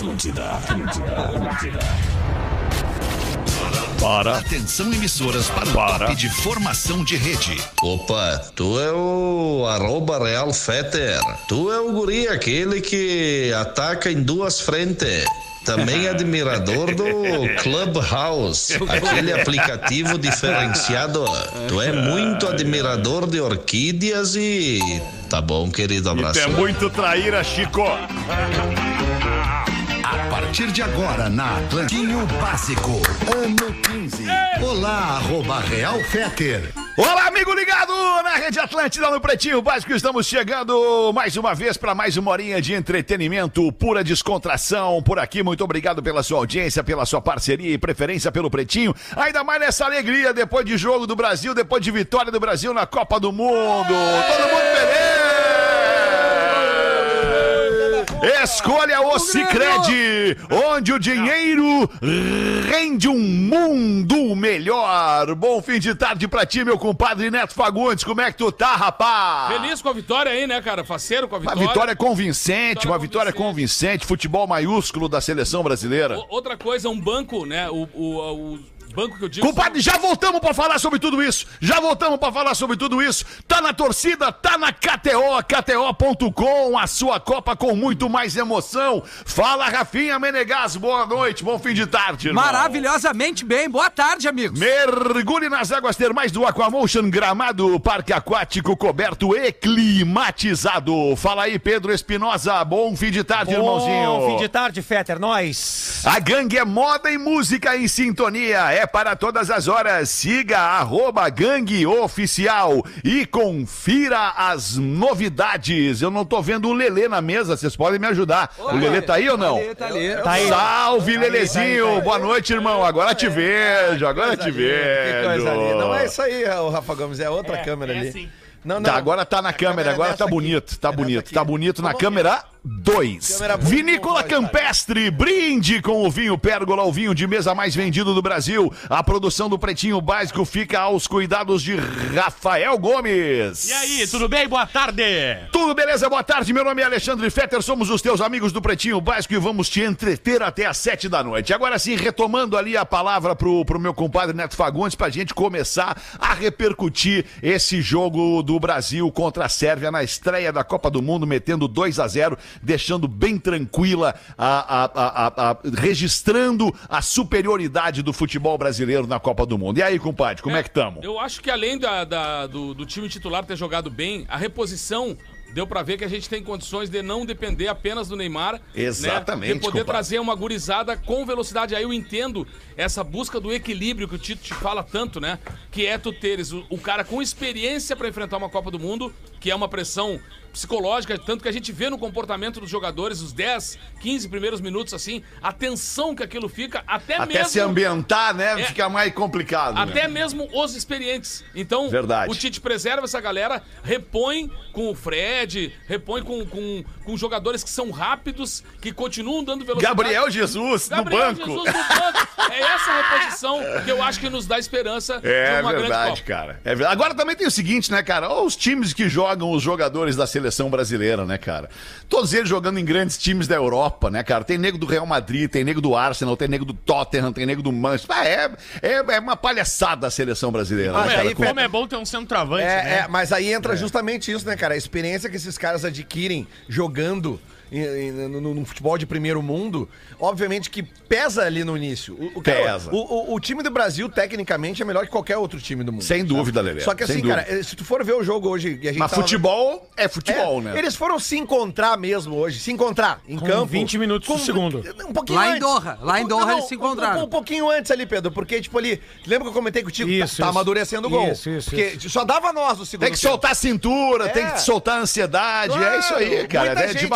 Atlântida, Atlântida, Atlântida. Para. Atenção emissoras para o para. top de formação de rede. Opa, tu é o arroba Real Feter. Tu é o guri aquele que ataca em duas frentes. Também admirador do Clubhouse, aquele aplicativo diferenciado. Tu é muito admirador de orquídeas e. Tá bom, querido, abraço. E é muito traíra, Chico. Partir de agora, na Atlantinho Básico, ano 15. Olá, arroba Real Feter. Olá, amigo ligado na Rede Atlântida no Pretinho Básico. Estamos chegando mais uma vez para mais uma horinha de entretenimento, pura descontração por aqui. Muito obrigado pela sua audiência, pela sua parceria e preferência pelo Pretinho. Ainda mais nessa alegria depois de jogo do Brasil, depois de vitória do Brasil na Copa do Mundo. Todo mundo feliz! Escolha o Cicred, onde o dinheiro rende um mundo melhor. Bom fim de tarde pra ti, meu compadre Neto Fagundes. Como é que tu tá, rapaz? Feliz com a vitória aí, né, cara? Faceiro com a vitória. Uma vitória convincente, uma vitória convincente. Futebol maiúsculo da seleção brasileira. O- outra coisa, um banco, né? O, o, o banco que eu digo. Compadre, já voltamos pra falar sobre tudo isso. Já voltamos pra falar sobre tudo isso. Tá na torcida, tá na KTO, KTO.com, a sua Copa com muito mais emoção. Fala, Rafinha Menegas, boa noite, bom fim de tarde, irmão. Maravilhosamente bem. Boa tarde, amigos. Mergulhe nas águas termais do Aquamotion Gramado, parque aquático coberto e climatizado. Fala aí, Pedro Espinosa, bom fim de tarde, irmãozinho. Bom fim de tarde, Fetter, nós. A gangue é moda e música em sintonia. É para todas as horas. Siga arroba gangue oficial e confira as novidades. Eu não tô vendo o Lelê na mesa, vocês podem me ajudar. o Lelê tá aí ou não? Tá ali. Tá aí. Salve, Tá Lelezinho. tá aí, tá aí. Boa noite, irmão. Agora te vejo, agora te Que coisa vejo. ali. Não é isso aí, o Rafa Gomes, é outra câmera ali. Não, não. Tá, agora tá na câmera, câmera agora é tá aqui. bonito, tá É bonito, tá bonito na Vamos câmera 2. Câmera boa, Vinícola Campestre, brinde com o vinho Pérgola, o vinho de mesa mais vendido do Brasil. A produção do Pretinho Básico fica aos cuidados de Rafael Gomes. E aí, tudo bem? Boa tarde. Tudo beleza? Boa tarde, meu nome é Alexandre Fetter, somos os teus amigos do Pretinho Básico e vamos te entreter até às sete da noite. Agora sim, retomando ali a palavra pro, pro meu compadre Neto Fagundes pra gente começar a repercutir esse jogo do Brasil contra a Sérvia na estreia da Copa do Mundo, metendo 2 a 0 deixando bem tranquila, a, a- a- registrando a superioridade do futebol brasileiro na Copa do Mundo. E aí, compadre, como é, que estamos? Eu acho que além da, da- do, do time titular ter jogado bem, a reposição deu pra ver que a gente tem condições de não depender apenas do Neymar. Exatamente, Né? De poder compadre. trazer uma gurizada com velocidade. Aí eu entendo essa busca do equilíbrio que o Tito te fala tanto, né? Que é tu teres o, o cara com experiência pra enfrentar uma Copa do Mundo, que é uma pressão psicológica, tanto que a gente vê no comportamento dos jogadores, os 10, 15 primeiros minutos, assim, a tensão que aquilo fica, até, Até mesmo... se ambientar, né? É. Fica mais complicado. né? Até mesmo os experientes. Então, Verdade. o Tite preserva essa galera, repõe com o Fred, repõe com, com, com jogadores que são rápidos, que continuam dando velocidade. Gabriel Jesus Gabriel no banco. Jesus no banco. É essa reposição que eu acho que nos dá esperança É de uma grande verdade, cara. É verdade. Agora também tem o seguinte, né, cara? Olha os times que jogam os jogadores da seleção brasileira, né, cara? Todos eles jogando em grandes times da Europa, né, cara? Tem nego do Real Madrid, tem nego do Arsenal, tem nego do Tottenham, tem nego do Manchester. Ah, é, é, é uma palhaçada a seleção brasileira. Mas né, cara? aí, Com- Como é bom ter um centroavante, É, né? é, mas aí entra justamente isso, né, cara? A experiência que esses caras adquirem jogando em- em- no, no- no futebol de primeiro mundo, obviamente que pesa ali no início. O, Pesa. O, o- o time do Brasil, tecnicamente, é melhor que qualquer outro time do mundo. Sem dúvida, Lelê. Só que assim, cara, se tu for ver o jogo hoje... E a gente Mas tava- futebol é futebol, É, né? Eles foram se encontrar mesmo hoje, se encontrar em Com campo. 20 minutos do segundo. Um pouquinho Lá em antes. Doha, lá em Doha eles se encontraram. Um, um pouquinho antes ali, Pedro, porque, tipo, ali. Lembra que eu comentei contigo? Isso, tá, tá isso. amadurecendo o gol. Isso, isso, Porque só dava nós o segundo. Tem que tempo. soltar a cintura, tem É. que soltar a ansiedade. é isso aí, cara. É gente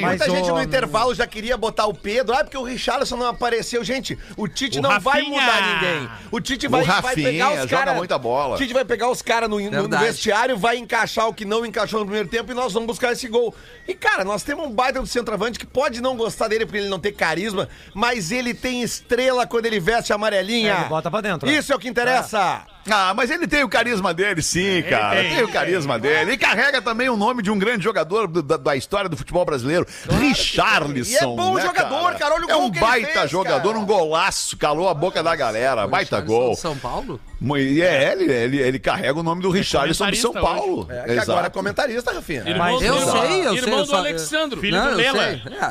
no- muita Mas, gente no intervalo já queria botar o Pedro. Ah, porque o Richarlison não apareceu. Gente, o Tite O não vai Rafinha. mudar ninguém. O Tite vai, O vai Rafinha pegar os caras. muita bola. O Tite vai pegar os caras no, no- vestiário, vai encaixar o que não encaixou no primeiro tempo e nós vamos buscar esse gol. E, cara, nós temos um baita do centroavante que pode não gostar dele porque ele não tem carisma, mas ele tem estrela quando ele veste a amarelinha. É, ele bota pra dentro, Isso é o que interessa. Ah, mas ele tem o carisma dele, sim, cara. Tem, tem, o carisma dele. E carrega também o nome de um grande jogador do- da, da história do futebol brasileiro, Richarlison. E é bom né, jogador, cara. Olha o É gol um que ele baita fez, jogador, cara. um golaço, calou a boca da galera. Baita gol. São Paulo? E é, ele, ele, ele carrega o nome do Richarlison de São Paulo. É, que agora é comentarista, Rafinha. Irmão Mas do- eu irmão- sei, eu sei, Irmão eu do só- Alexandro. Filho do eu Lela.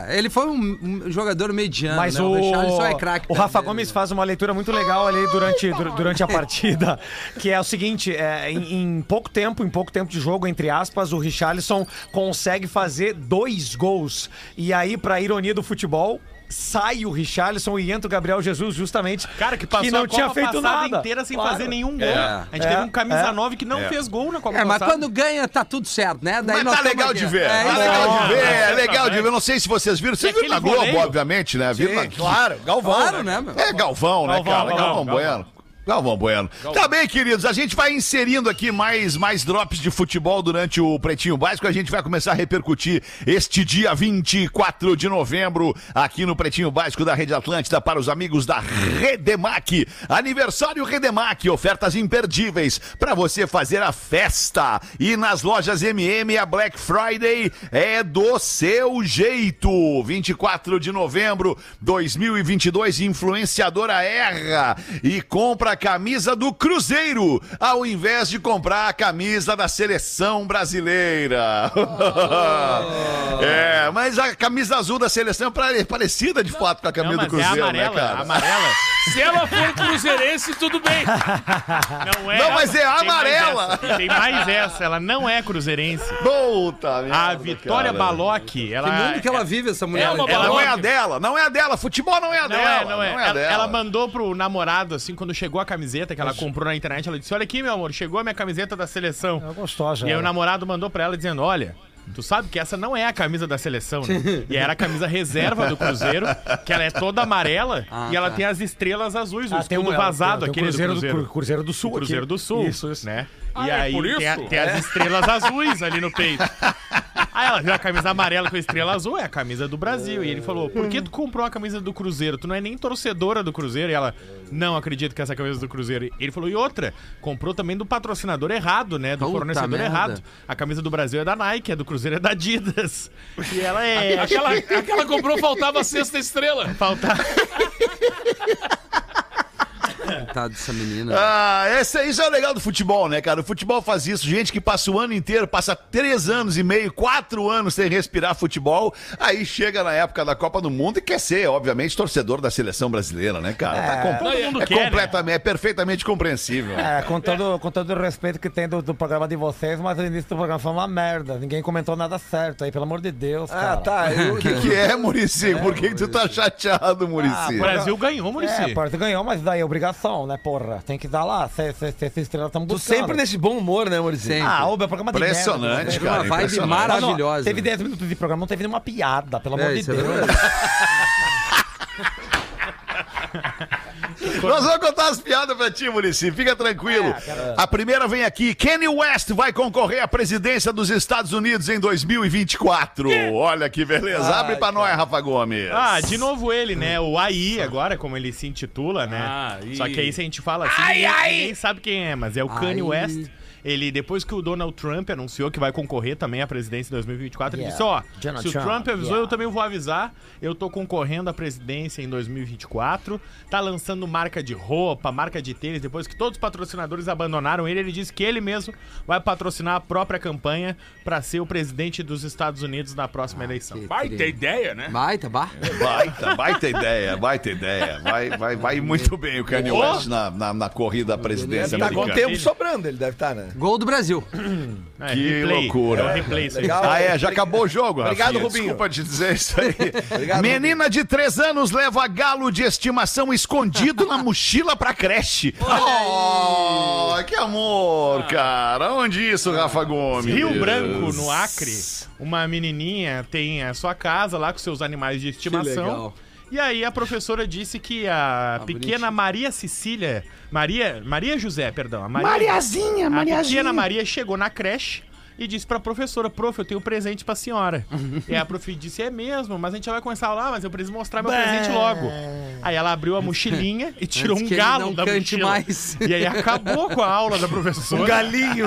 É, ele foi um, um jogador mediano, Mas né? o, Richarlison é craque. o Rafa também, Gomes né? faz uma leitura muito legal ali durante, dur- durante a partida, que é o seguinte, é, em, em pouco tempo, em pouco tempo de jogo, entre aspas, o Richarlison consegue fazer dois gols. E aí, pra ironia do futebol, sai o Richarlison e entra o Gabriel Jesus justamente Cara, que passou não a tinha Copa feito passada nada. inteira sem Claro. fazer nenhum gol. É. A gente É. teve um camisa É. 9 que não É. fez gol na Copa É, mas passada. quando ganha, tá tudo certo, né? Daí Mas nós tá legal aqui. de ver. É, tá legal de ver. É Não, legal de ver. Não sei se vocês viram. Vocês viram na Globo, obviamente, né? Viram na... Sim, claro. Galvão. Claro, né? né, meu? É Galvão, né, cara? Galvão, Galvão, Galvão. Bueno. Galvão. Tá bem, queridos. A gente vai inserindo aqui mais, mais drops de futebol durante o Pretinho Básico. A gente vai começar a repercutir este dia 24 de novembro aqui no Pretinho Básico da Rede Atlântida para os amigos da Redemac. Aniversário Redemac. Ofertas imperdíveis para você fazer a festa. E nas lojas MM, a Black Friday é do seu jeito. 24 de novembro 2022, influenciadora erra e compra a camisa do Cruzeiro ao invés de comprar a camisa da seleção brasileira. é, mas a camisa azul da seleção é pare- parecida de fato com a camisa Não, do é Cruzeiro, amarela, né, cara? amarela. Se ela for cruzeirense, tudo bem. Não é. Não, mas é tem mais amarela. essa, Tem mais essa, ela não é cruzeirense. Puta merda, A Vitória cara. Que ela mundo que ela vive, essa mulher. É? Ela não é a dela, não é a dela. Futebol não é a Não dela. é, não é. a ela, dela. ela mandou pro namorado, assim, quando chegou a camiseta que ela comprou na internet, ela disse: Olha aqui, meu amor, chegou a minha camiseta da seleção. É gostosa. E aí o namorado mandou pra ela dizendo: Olha. Tu sabe que essa não é a camisa da seleção, né? E era a camisa reserva do Cruzeiro, que ela é toda amarela Ah, e ela tá. tem as estrelas azuis, o Ah, tem escudo um- vazado tem aquele Cruzeiro do Cruzeiro. Do, Cruzeiro do Sul. O Cruzeiro aqui. do Sul, Isso, isso. né? Ah, e é aí por tem, a- isso? tem as estrelas azuis ali no peito. Aí ela viu a camisa amarela com a estrela azul, é a camisa do Brasil. E ele falou: Por que tu comprou a camisa do Cruzeiro? Tu não é nem torcedora do Cruzeiro? E ela, não acredito que essa é a camisa do Cruzeiro. E ele falou: E outra, comprou também do patrocinador errado, né? Do Puta fornecedor merda. errado. A camisa do Brasil é da Nike, a do Cruzeiro é da Adidas. E ela é. Aquela, aquela comprou, faltava a sexta estrela. Faltar. Coitado dessa menina. Ah, esse, isso é o legal do futebol, né, cara? O futebol faz isso. Gente que passa o ano inteiro, passa três anos e meio, quatro anos sem respirar futebol, aí chega na época da Copa do Mundo e quer ser, obviamente, torcedor da seleção brasileira, né, cara? Tá com- Todo mundo é, quer, né? completamente, é perfeitamente compreensível. É, com todo, com todo o respeito que tem do, do programa de vocês, mas o início do programa foi uma merda. Ninguém comentou nada certo aí, pelo amor de Deus, cara. Ah, tá. O que, que é, Murici? Por que, que tu tá chateado, Murici? O Brasil ganhou, Muricy. É, Porto ganhou, mas daí é obrigação, né, porra? Tem que dar lá, se, se, se estrela estamos buscando. sempre nesse bom humor, né, Maurício? Sempre. Ah, o meu programa de Impressionante, merda. Teve uma cara, vibe impressionante. maravilhosa. Teve 10 minutos de programa, não teve nenhuma piada, pelo amor É, de isso é Deus. verdade. Nós vamos contar as piadas pra ti, Murici. Fica tranquilo. É, A primeira vem aqui. Kanye West vai concorrer à presidência dos Estados Unidos em 2024. Olha que beleza. Abre pra nós, Rafa Gomes. Ah, de novo ele, né? O AI agora, como ele se intitula, né? Ah, e- Só que aí se a gente fala assim, ninguém, ninguém sabe quem é, mas é o Kanye Ai. West. Ele, depois que o Donald Trump anunciou que vai concorrer também à presidência em 2024, ele Yeah. disse, ó, Donald se o Trump, Trump avisou, yeah. eu também vou avisar. Eu tô concorrendo à presidência em 2024. Tá lançando marca de roupa, marca de tênis. Depois que todos os patrocinadores abandonaram ele, ele disse que ele mesmo vai patrocinar a própria campanha pra ser o presidente dos Estados Unidos na próxima eleição. Que Vai tri- ter ideia, né? Baita, bah. Baita, baita ideia, baita ideia. Vai, vai, vai muito bem o Kanye West na, na, na corrida à presidência Tá com tempo sobrando, ele deve estar, né? Gol do Brasil. É, Que loucura. É replay. aí. Legal. Ah, é, já acabou o jogo, Obrigado, Rafinha. Rubinho. Desculpa te dizer isso aí. Obrigado, Menina de 3 anos leva galo de estimação escondido na mochila pra creche. Oh, que amor, cara. Onde isso, Rafa Gomes? Rio Branco, no Acre, uma menininha tem a sua casa lá com seus animais de estimação. legal. E aí a professora disse que a pequena Maria Cecília, Maria, Maria José, perdão, a Maria, Mariazinha, a Mariazinha. pequena Maria chegou na creche e disse pra professora, prof, eu tenho um presente pra senhora. e aí a prof disse, é mesmo, mas a gente já vai começar lá, mas eu preciso mostrar meu presente logo. Aí ela abriu a mochilinha e tirou um que galo não da cante mochila. mais. E aí acabou com a aula da professora. Um galinho.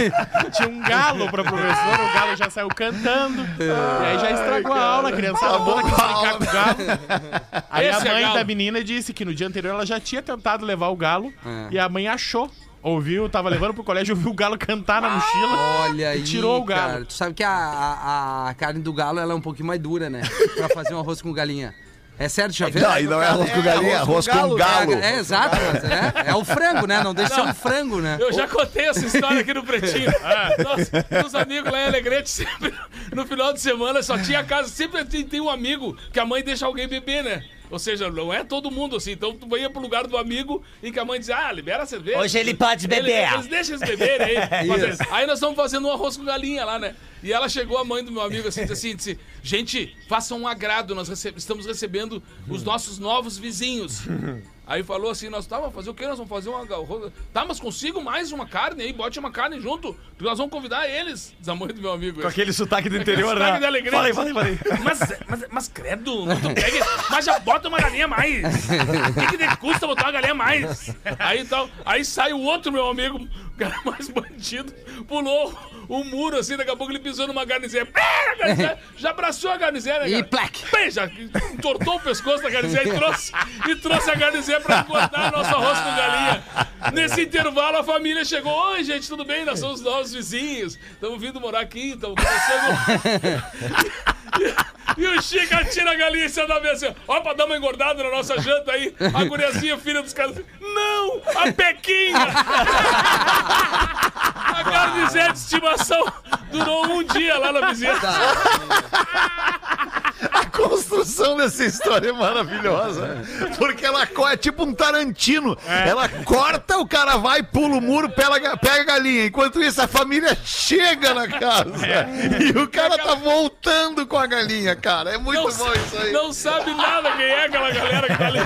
Tinha um galo pra professora, o galo já saiu cantando. e aí já estragou a aula, a criançada toda quis brincar com o galo. Aí Esse a é mãe galo. da menina disse que no dia anterior ela já tinha tentado levar o galo É. e a mãe achou. Ouviu, tava levando pro colégio, ouviu o galo cantar na mochila. Olha aí, tirou o galo. cara. Tu sabe que a, a, a carne do galo ela é um pouquinho mais dura, né? Pra fazer um arroz com galinha. É certo, já? Não, e não é arroz com galinha, é arroz com galo. É, é, exato, é, é o frango, né? Não deixa de ser um frango, né? Eu já contei essa história aqui no Pretinho. Nossa, os amigos lá em Alegrete, sempre, no final de semana, só tinha casa. Sempre tem, tem um amigo que a mãe deixa alguém beber, né? Ou seja, não é todo mundo assim. Então tu ia pro lugar do amigo em que a mãe diz: Ah, libera a cerveja. Hoje ele pode beber. eles deixam eles beberem aí. Mas, aí nós estamos fazendo um arroz com galinha lá, né? E ela chegou, a mãe do meu amigo, assim, disse assim: disse, Gente, façam um agrado, nós rece- estamos recebendo os nossos novos vizinhos. Aí falou assim, nós tá, vamos fazer o quê? Nós vamos fazer uma... arroz- Tá, mas consigo mais uma carne aí, bote uma carne junto, porque nós vamos convidar eles. Mãe do meu amigo. Com aquele sotaque do interior, sotaque né? da alegria. Falei, falei, falei. Mas, mas, mas credo, não pega, mas já bota uma galinha a mais. O que, que custa botar uma galinha a mais? Aí, então, aí sai o outro meu amigo, cara mais bandido, pulou o muro assim, daqui a pouco ele pisou numa garnizeira, Já abraçou a garnizeira, né, E plaque. Já entortou o pescoço da garnizeira e trouxe, e trouxe a garnizeira pra engordar nosso arroz com galinha. Nesse intervalo, a família chegou. Oi, gente, tudo bem? Nós somos novos vizinhos. Estamos vindo morar aqui, estamos começando. E o Chica tira a galinha e você dá assim, ó, pra dar uma engordada na nossa janta aí. A guriazinha, filha dos caras, não, a Pequinha! A garnizeira de estimação durou um dia lá na visita. A construção dessa história é maravilhosa. Porque ela é tipo um Tarantino. Ela corta, o cara vai, pula o muro, pega, pega a galinha. Enquanto isso, a família chega na casa. E o cara tá voltando com a galinha, cara. É muito Não, bom isso aí. não sabe nada quem é aquela galera que tá ali.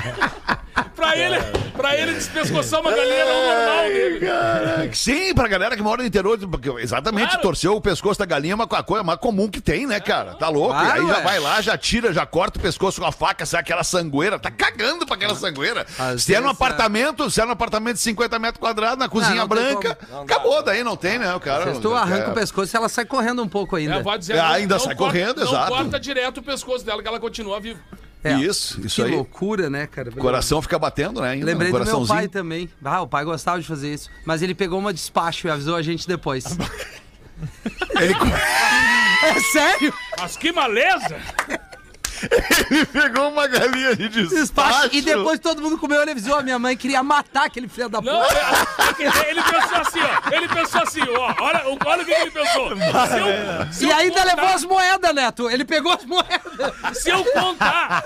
Pra ele, pra ele despescoçar uma galinha não normal dele. Caraca. Sim, pra galera que mora no interior, porque exatamente, Claro. torceu o pescoço da galinha é uma co- coisa mais comum que tem, né, cara? Tá louco? Claro, e aí já é. vai lá, já tira, já corta o pescoço com a faca, sai aquela sangueira, tá cagando pra aquela sangueira. Às se é num vezes, apartamento, se é num apartamento de 50 metros quadrados, na cozinha não tem branca, acabou, daí não tem, né, o cara? Se tu arranca é, o pescoço, ela sai correndo um pouco É, ainda. avó dizer, É, não- ainda não sai correndo, não exato. corta direto o pescoço dela, que ela continua viva. É. Isso, isso Que aí. loucura, né, cara? O coração fica batendo, né? Ainda, Lembrei o do meu pai também. Ah, o pai gostava de fazer isso. Mas ele pegou uma despacho e avisou a gente depois. Ele é sério? Mas que maleza! pegou uma galinha de Despacho. despacho. E depois todo mundo comeu, ele avisou. A minha mãe queria matar aquele filho da Não, puta. é- quer dizer, ele pensou assim, ó. Ele pensou assim, ó. Olha, olha o que ele pensou. Se eu, se E eu ainda contar- levou as moedas, Neto. Ele pegou as moedas. Se eu contar,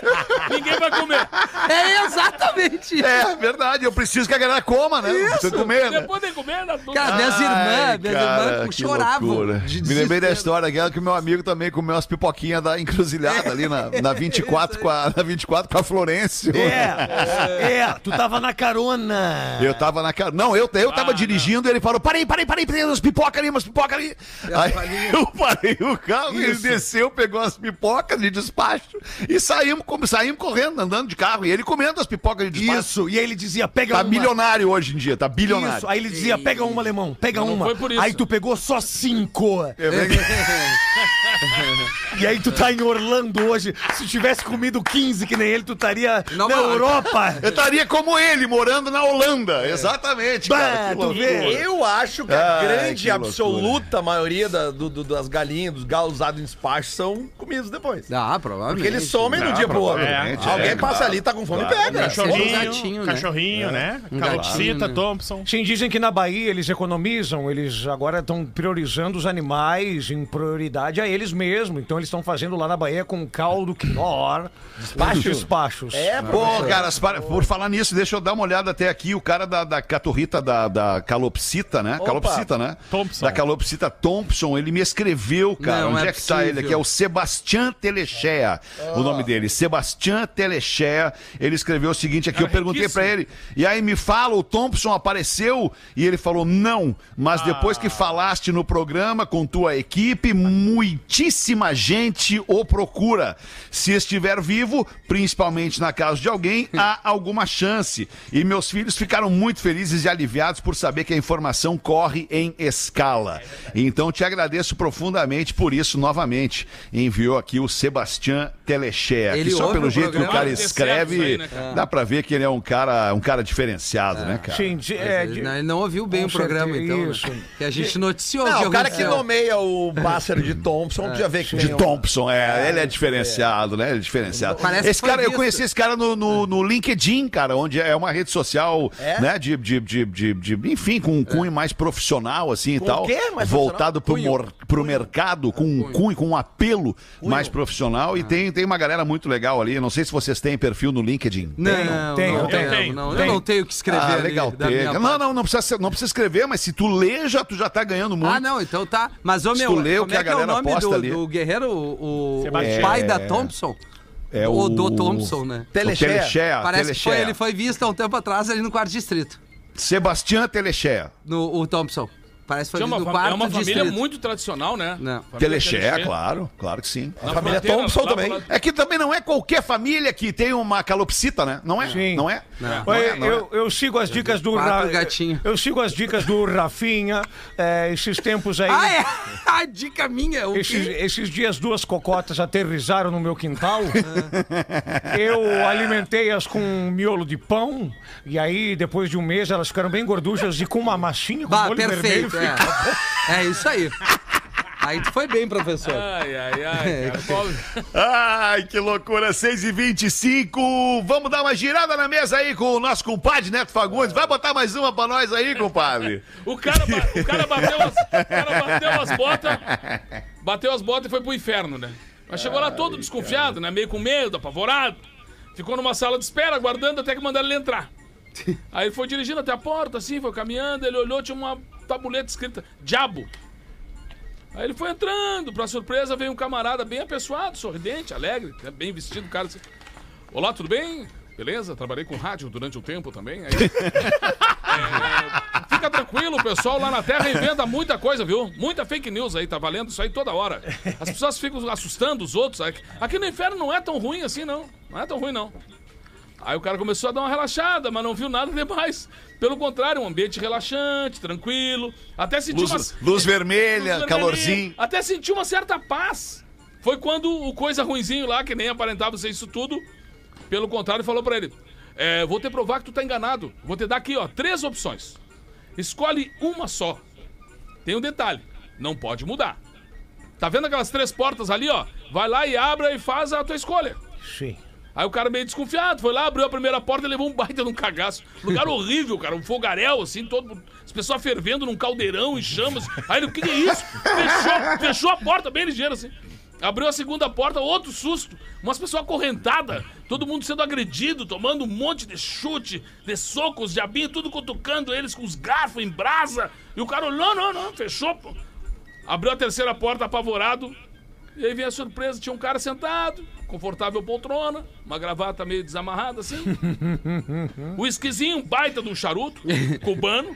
ninguém vai comer. É exatamente. É verdade, eu preciso que a galera coma, né? Não precisa comer, né? Depois de comer, dá tudo. Cara, minhas irmãs, minhas irmãs choravam. de Me lembrei da história aquela que o meu amigo também comeu umas pipoquinhas da encruzilhada ali na, na 24 com a, na 24 com a Florencio. É, é, tu tava na carona. Eu tava na cara. Não, eu, eu Ah, tava dirigindo e ele falou: parei, parei, parei, tem umas pipocas ali, umas pipocas ali. Aí eu parei o carro, ele desceu, pegou as pipocas de despacho e saímos, como, saímos correndo, andando de carro. E ele comendo as pipocas de despacho. Isso, e aí ele dizia, pega Tá uma. milionário hoje em dia, tá bilionário. Isso, aí ele dizia, pega uma, alemão, pega Não uma. foi por isso. Aí tu pegou só cinco. É E aí tu tá em Orlando hoje. Se tivesse comido 15 que nem ele, tu estaria na mas- Europa. Eu estaria como ele, morando na Holanda. Exatamente, Bah, cara. que tu vê. Eu acho que a Ai, grande que absoluta maioria da- do- do- das galinhas, dos galos usados em despacho são comidos depois. Ah, provavelmente. Porque eles somem um Não, dia pro outro. provavelmente, Alguém é, passa claro. ali, tá com fome e Claro. pega. Cachorrinho, Um gatinho, né? cachorrinho, né? Um Calopsita, gatinho, né? Thompson. Sim, dizem que na Bahia eles economizam, eles agora estão priorizando os animais em prioridade a eles mesmos. Então eles estão fazendo lá na Bahia com caldo outdoor. Despacho. Despachos. É, Pô, cara, para- por falar nisso, deixa eu dar uma olhada até aqui. O cara da, da caturrita da, da calopsita, né? Calopsita, né? Thompson. Da calopsita Thompson, ele me escreveu, cara. Não, Onde é é, que tá ele? Aqui é o Sebastião Telechea, o nome dele. Sebastião Telechea. Ele escreveu o seguinte aqui, eu perguntei pra ele. E aí me fala, o Thompson apareceu? E ele falou, não. Mas depois que falaste no programa com tua equipe, muitíssima gente o procura. Se estiver vivo, principalmente na casa de alguém, há alguma chance. E meus filhos ficaram muito felizes e aliviados por saber que a informação corre em escala. Então te agradeço profundamente por isso novamente. Enviou aqui o Sebastião Telechea. Ele Que só pelo jeito que o cara escreve, aí, né, cara? dá pra ver que ele é um cara, um cara diferenciado, né, cara? Sim, de- é, Ele de- não- ele não ouviu bem o programa, então. né? isso. Que a gente noticiou Não, que o cara que nomeia o pássaro de Thompson, tu já vê que De um- Thompson, é, ele é diferenciado, né? Ele é diferenciado. Parece esse cara, eu visto. conheci esse cara no, no, no LinkedIn, cara, onde é uma rede social, É? né? De, de, de, de, de- enfim, com um cunho mais profissional, assim Com e tal. o quê? Mais voltado pro, mor- pro mercado, com um cunho, com um apelo mais profissional. E tem, tem uma galera muito legal ali. Eu não sei se vocês têm perfil no LinkedIn. Não, Tenho, não, tenho, não, tenho. tenho, não. Eu não tenho o que escrever Ah, ali legal. minha Não, não, não precisa, ser- não precisa escrever, mas se tu lê, já, tu já tá ganhando muito. Ah, não, então tá. Mas, ô Se meu, tu lê o como que é a que é o galera nome do, ali. do guerreiro, o, o pai da É. Thompson? É o o do Thompson, né? Telechea. Parece que foi, ele foi visto há um tempo atrás ali no quarto distrito. Sebastião Telechea. No, o Thompson. Parece que foi Tinha visto uma, no fam- quarto é uma família distrito. muito tradicional, né? Não. Família Telechea, claro, claro que sim. Na família fronteira, Thompson lá também. lado- É que também não é qualquer família que tem uma calopsita, né? Não é? Sim. Não é? Não. Não é, não é. eu, eu sigo as dicas do Ra- gatinhos. Eu sigo as dicas do Rafinha. é, esses tempos aí. Ah, é? A dica minha. O Esses, quê? esses dias duas cocotas aterrizaram no meu quintal. Eu alimentei-as com um miolo de pão. E aí, depois de um mês, elas ficaram bem gorduchas e com uma massinha com Bah, molho vermelho. perfeito. É. é isso aí. Aí tu foi bem, professor. Ai, ai, ai, cara. Pobre. Ai, que loucura, 6 e 25 Vamos dar uma girada na mesa aí com o nosso compadre Neto Fagundes. Vai botar mais uma pra nós aí, compadre. O cara, o cara bateu as, o cara bateu as botas, bateu as botas e foi pro inferno, né? Mas chegou lá todo desconfiado, né? Meio com medo, apavorado. Ficou numa sala de espera, aguardando até que mandaram ele entrar. Aí ele foi dirigindo até a porta, assim, foi caminhando, ele olhou, tinha uma tabuleta escrita Diabo. Aí ele foi entrando, pra surpresa veio um camarada bem apessoado, sorridente, alegre, né, bem vestido, cara assim. Olá, tudo bem? Beleza? Trabalhei com rádio durante um tempo também. Aí, É, fica tranquilo, o pessoal lá na Terra inventa muita coisa, viu? Muita fake news aí, tá valendo isso aí toda hora. As pessoas ficam assustando os outros. Aqui, aqui no inferno não é tão ruim assim, não. Não é tão ruim, não. Aí o cara começou a dar uma relaxada, mas não viu nada demais. Pelo contrário, um ambiente relaxante, tranquilo. Até sentiu Luz, uma... luz vermelha, Luz calorzinho. Até senti uma certa paz. Foi quando o coisa ruinzinho lá, que nem aparentava ser isso tudo, pelo contrário, falou pra ele: é, Vou te provar que tu tá enganado. Vou te dar aqui, ó, três opções. Escolhe uma só. Tem um detalhe: não pode mudar. Tá vendo aquelas três portas ali, ó? Vai lá e abra e faz a tua escolha. Sim. Aí o cara meio desconfiado, foi lá, abriu a primeira porta e levou um baita de um cagaço. Lugar horrível, cara, um fogaréu, assim, todo. As pessoas fervendo num caldeirão em chamas. Aí ele, o que, que é isso? Fechou, fechou a porta bem ligeiro, assim. Abriu a segunda porta, outro susto. Umas pessoas acorrentadas, todo mundo sendo agredido, tomando um monte de chute, de socos, diabinho, tudo cutucando eles com os garfos em brasa. E o cara, não, não, não, fechou. Abriu a terceira porta apavorado. E aí vem a surpresa, tinha um cara sentado, confortável poltrona, uma gravata meio desamarrada assim. O esquisinho, baita de um charuto, cubano.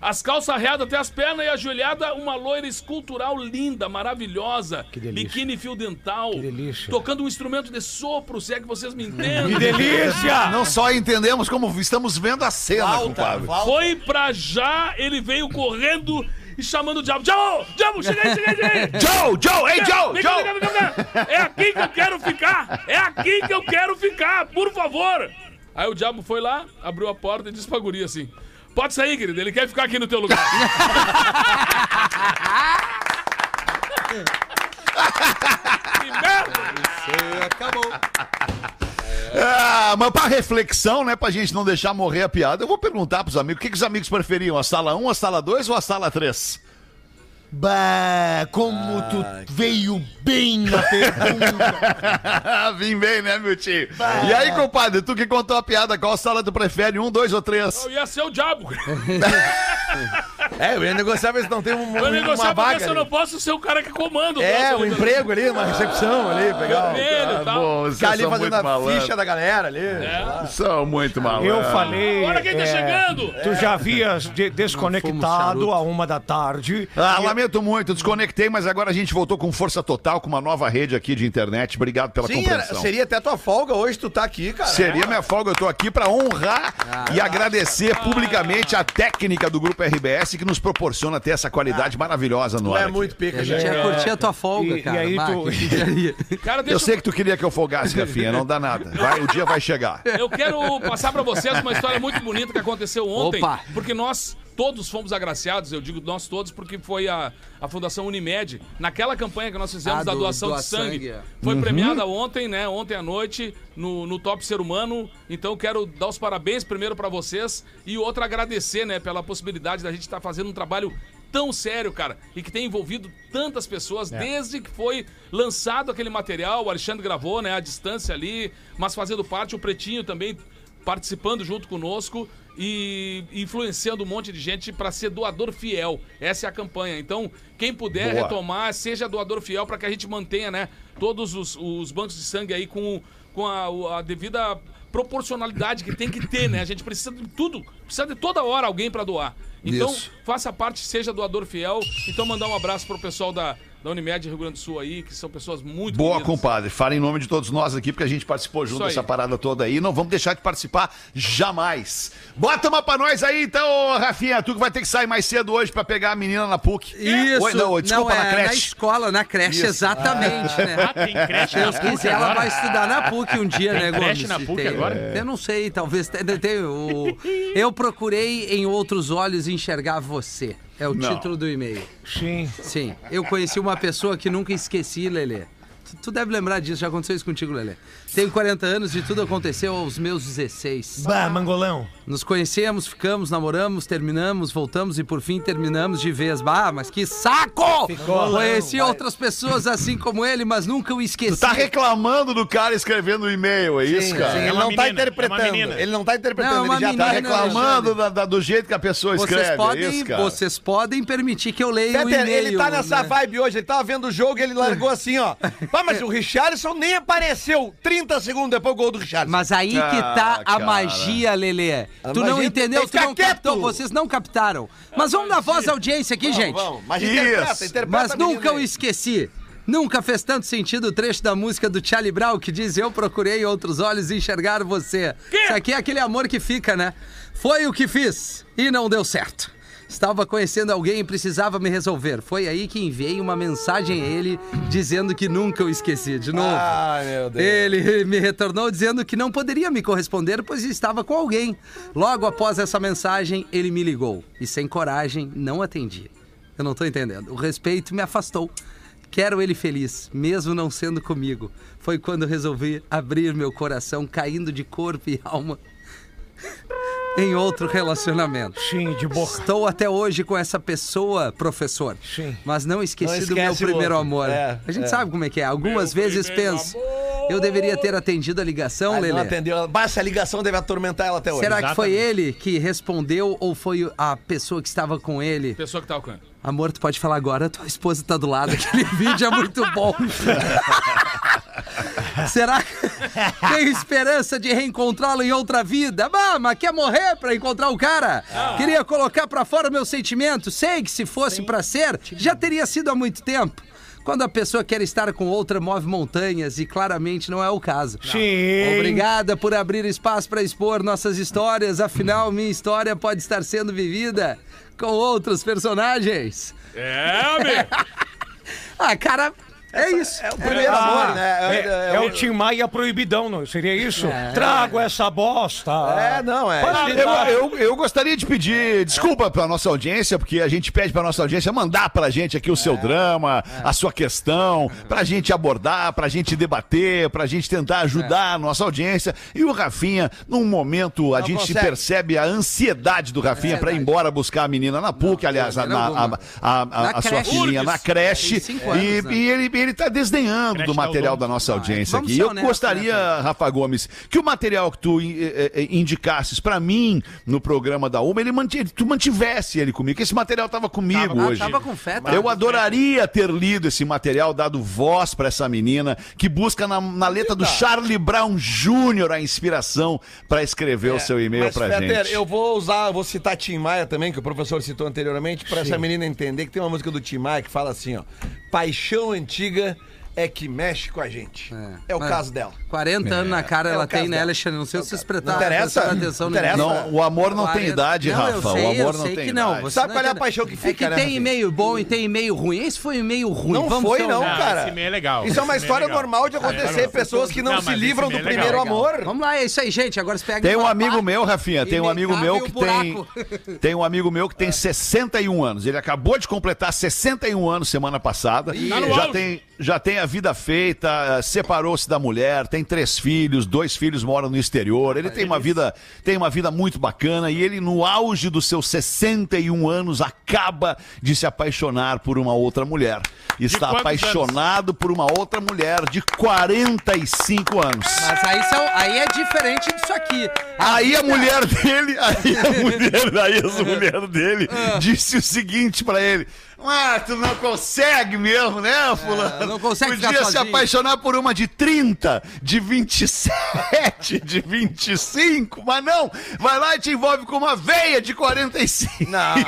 As calças arreadas até as pernas e ajoelhada, uma loira escultural linda, maravilhosa. Que delícia. Biquíni fio dental. Que delícia. Tocando um instrumento de sopro, se é que vocês me entendem. Que delícia! Não só entendemos como estamos vendo a cena, compadre. Foi pra já, ele veio correndo e chamando o diabo. Diabo, diabo, chega aí, chega aí, chega aí. Joe, Joe, ei, Joe, Vem cá, Joe! vem cá, vem cá. É aqui que eu quero ficar! É aqui que eu quero ficar, por favor! Aí o diabo foi lá, abriu a porta e disse pra guria assim: Pode sair, querido, ele quer ficar aqui no teu lugar. que merda! Acabou. Ah, mas pra reflexão, né, pra gente não deixar morrer a piada, eu vou perguntar pros amigos, o que, que os amigos preferiam, a sala 1, a sala 2 ou a sala 3? Bah, como tu veio bem na pergunta. Vim bem, né, meu tio? E aí, compadre, tu que contou a piada, qual sala tu prefere? Um, dois ou três? Eu ia ser o diabo. É, eu ia negociar ver se não tem um, Eu uma negociar pra ver vaga. se eu não posso ser o cara que comanda o É, troço um ali, emprego ali, uma recepção ali, pegar. Vermelho e Ah, tal. bom, vocês Ficar ali são fazendo muito a malandros. ficha da galera ali. É. São muito malandros. Eu falei. Agora quem tá é, chegando? Tu já havias desconectado a uma da tarde. Ah, lamento muito, desconectei, mas agora a gente voltou com força total, com uma nova rede aqui de internet. Obrigado pela Sim, era- compreensão. seria até tua folga hoje tu tá aqui, cara. Seria minha folga, eu tô aqui pra honrar Ah. e agradecer publicamente a técnica do Grupo RBS que nos proporciona ter essa qualidade maravilhosa no Tu ar. é aqui. muito pica, A gente. ia curtir a tua folga, E- e cara. aí Bah, tu-. Cara, deixa Eu sei que tu queria que eu folgasse, Rafinha, não dá nada. Vai, o dia vai chegar. Eu quero passar pra vocês uma história muito bonita que aconteceu ontem, Opa. porque nós todos fomos agraciados, eu digo nós todos porque foi a, a Fundação Unimed, naquela campanha que nós fizemos Ah, da do- doação doa de sangue, sangue, é. foi premiada ontem, né, ontem à noite no, no Top Ser Humano, então quero dar os parabéns primeiro pra vocês e outra agradecer, né, pela possibilidade da gente estar fazendo um trabalho tão sério, cara, e que tem envolvido tantas pessoas desde que foi lançado aquele material, o Alexandre gravou, né, à distância ali, mas fazendo parte, o Pretinho também participando junto conosco e influenciando um monte de gente para ser doador fiel. Essa é a campanha. Então, quem puder Boa. retomar, seja doador fiel para que a gente mantenha, né, todos os, os bancos de sangue aí com, com a, a devida proporcionalidade que tem que ter, né? A gente precisa de tudo, precisa de toda hora alguém para doar. Então, Isso. faça parte, seja doador fiel. Então, mandar um abraço pro pessoal da, da Unimed Rio Grande do Sul aí, que são pessoas muito Boa, queridas. compadre. Fala em nome de todos nós aqui, porque a gente participou junto dessa parada toda aí. Não vamos deixar de participar jamais. Bota uma pra nós aí, então, Rafinha. Tu que vai ter que sair mais cedo hoje pra pegar a menina na PUC. Isso. Oi, não, desculpa, é na na creche. escola, na creche, Isso. exatamente, né? Ah, tem creche Deus na PUC ela vai estudar na PUC um dia, Tem né, creche Gomes? na PUC Tem- agora? Eu não sei, talvez tenha. tem o- Eu procurei em outros olhos enxergar você. É o Não. título do e-mail. Sim. Sim. Eu conheci uma pessoa que nunca esqueci, Lelê. Tu, tu deve lembrar disso, já aconteceu isso contigo, Lelê. Tenho 40 anos e tudo aconteceu aos meus 16. Bah, mangolão. Nos conhecemos, ficamos, namoramos, terminamos, voltamos e por fim terminamos de vez. Bah, mas que saco! Conheci outras pessoas assim como ele, mas nunca o esqueci. Tu tá reclamando do cara escrevendo o e-mail, é isso, cara? Sim, ele É não tá menina, é uma interpretando. menina. ele não tá interpretando, Não, é ele já menina, tá Tá reclamando da- da- do jeito que a pessoa Vocês escreve, é podem, isso, cara? vocês podem permitir que eu leia o Peter, e-mail. ele tá nessa né? vibe hoje, ele tava vendo o jogo e ele largou assim, ó. Pá, mas o Richarlison nem apareceu 30 segundos depois do gol do Richarlison. Mas aí que tá Ah, a cara. magia, Lelê. A tu não entendeu, tu que não captou, vocês não captaram. Mas vamos dar voz à audiência aqui, gente. Vamos, mas Isso. interpreta, interpreta Mas nunca o aí. esqueci. Nunca fez tanto sentido o trecho da música do Charlie Brown que diz Eu procurei outros olhos enxergar você. Isso aqui é aquele amor que fica, né? Foi o que fiz e não deu certo. Estava conhecendo alguém e precisava me resolver. Foi aí que enviei uma mensagem a ele dizendo que nunca o esqueci. De novo. Ai, meu Deus. Ele me retornou dizendo que não poderia me corresponder, pois estava com alguém. Logo após essa mensagem, ele me ligou e, sem coragem, não atendi. Eu não tô entendendo. O respeito me afastou. Quero ele feliz, mesmo não sendo comigo. Foi quando resolvi abrir meu coração, caindo de corpo e alma em outro relacionamento. Sim, de boca. Estou até hoje com essa pessoa, professor. Sim. Mas não esqueci Não do meu primeiro outro. amor. É, a gente é. sabe como é que é. Algumas Meu vezes penso. amor. Eu deveria ter atendido a ligação, Ah, não Lelê. atendeu. Bah, essa ligação deve atormentar ela até hoje. Será que foi Exatamente. ele que respondeu ou foi a pessoa que estava com ele? Pessoa que tá com ele. Amor, tu pode falar agora, tua esposa tá do lado. Aquele vídeo é muito bom. Será que tem esperança de reencontrá-lo em outra vida? Bah, mas quer morrer pra encontrar o cara? Queria colocar pra fora meu sentimento. Sei que se fosse pra ser, já teria sido há muito tempo. Quando a pessoa quer estar com outra, move montanhas e claramente não é o caso. Sim. Obrigada por abrir espaço para expor nossas histórias. Afinal, minha história pode estar sendo vivida com outros personagens. É, amigo. Ah, cara, É isso. É o primeiro amor, né? É, é o Tim Maia proibidão, não seria isso? Trago essa bosta. É, não, é. Ah, Eu, eu, eu gostaria de pedir desculpa pra nossa audiência, porque a gente pede pra nossa audiência mandar pra gente aqui o seu drama, a sua questão, pra gente abordar, pra gente debater, pra gente tentar ajudar a nossa audiência. E o Rafinha, num momento, a Não gente consegue. percebe a ansiedade do Rafinha pra ir embora buscar a menina na PUC, aliás, a, a, a- a- Na a sua filhinha na creche. E, né? e ele, ele tá desdenhando Creche do material da nossa audiência vamos aqui. Eu honestos, gostaria, né, Rafa Gomes, que o material que tu eh, eh, indicasses pra mim no programa da Uma, ele tu mantivesse ele comigo, que esse material tava comigo Tava hoje. Ah, tava com fé, tá? Eu adoraria ter lido esse material, dado voz pra essa menina que busca na, na letra do Charlie Brown Jr. a inspiração pra escrever o seu e-mail Mas, pra Fetter, gente. eu vou usar, vou citar Tim Maia também, que o professor citou anteriormente, pra essa menina entender que tem uma música do Tim Maia que fala assim, ó. Paixão antiga 그. É que mexe com a gente. É, o Mas caso dela. 40 anos na cara É ela tem, né. Alexandre? Não sei se vocês prestaram Não interessa? atenção Não interessa. Não, o amor não tem 40. idade, Não, Rafa. sei, o amor não tem não. idade. Você Sabe não qual é a paixão que É fica, que né, tem e-mail bom e tem e-mail ruim. Esse foi um e-mail ruim. Não Vamos foi, não, cara. esse e-mail é legal. Isso é uma história é normal de acontecer. Pessoas que não, Não, se livram do é primeiro amor. Vamos lá, é isso aí, gente. Agora você pega Tem um amigo meu, Rafinha, tem um amigo me meu que tem. Tem um amigo meu que tem 61 anos. Ele acabou de completar 61 anos semana passada. Já tem, já tem a vida feita, separou-se da mulher, tem três filhos, dois filhos moram no exterior. Ele tem uma vida, tem uma vida muito bacana e ele no auge dos seus 61 anos acaba de se apaixonar por uma outra mulher. Está apaixonado por uma outra mulher de 45 anos. Mas aí, são, aí é diferente disso aqui. Aí a mulher dele, aí a mulher, aí a mulher dele Ah. disse o seguinte pra ele: Ah, tu não consegue mesmo, né, fulano? É, não consegue Podia se sozinho." apaixonar por uma de 30, de 27, de 25, mas não, vai lá e te envolve com uma veia de 45. Não.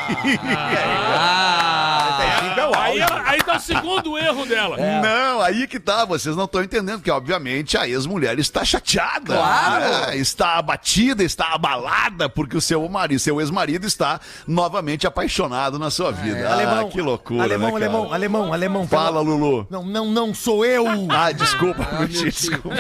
Ah, Aí, ela- aí tá o segundo erro dela. Não, aí que tá, vocês não estão entendendo que obviamente a ex-mulher está chateada, Claro. né? está abatida, está abalada porque o seu marido, seu ex-marido está novamente apaixonado na sua vida. ah, que loucura, Alemão, né, cara? alemão, alemão, alemão. pelo- Fala, Lulu. Não, não, não sou eu. Ah, desculpa, meu Guti, desculpa.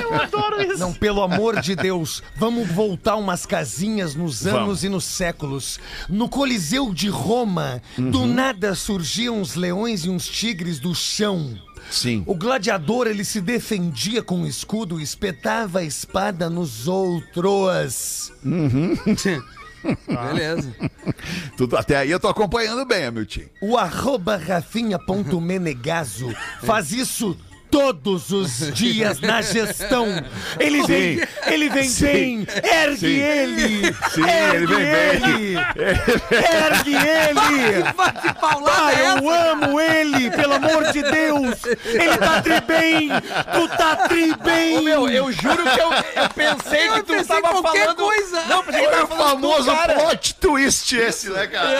Não, pelo amor de Deus, vamos voltar umas casinhas nos anos Vamos. e nos séculos. No Coliseu de Roma, do nada surgiam uns leões e uns tigres do chão. Sim. O gladiador, ele se defendia com o escudo e espetava a espada nos outros. beleza. Tudo, até aí eu tô acompanhando bem, Hamilton. O arroba rafinha.menegaso faz isso todos os dias na gestão. Ele vem, ele vem Sim. bem, ergue Sim. ele, Sim, ergue ele vem bem. ele, ergue ele. Ah, é eu essa? amo ele, pelo amor de Deus! Ele tá tri bem! Tu tá tri bem! Ô, meu, eu juro que eu, eu pensei Eu que tu pensei tava qualquer falando... coisa. Não, pensei que tava o falando do famoso cara. plot twist esse, né, cara?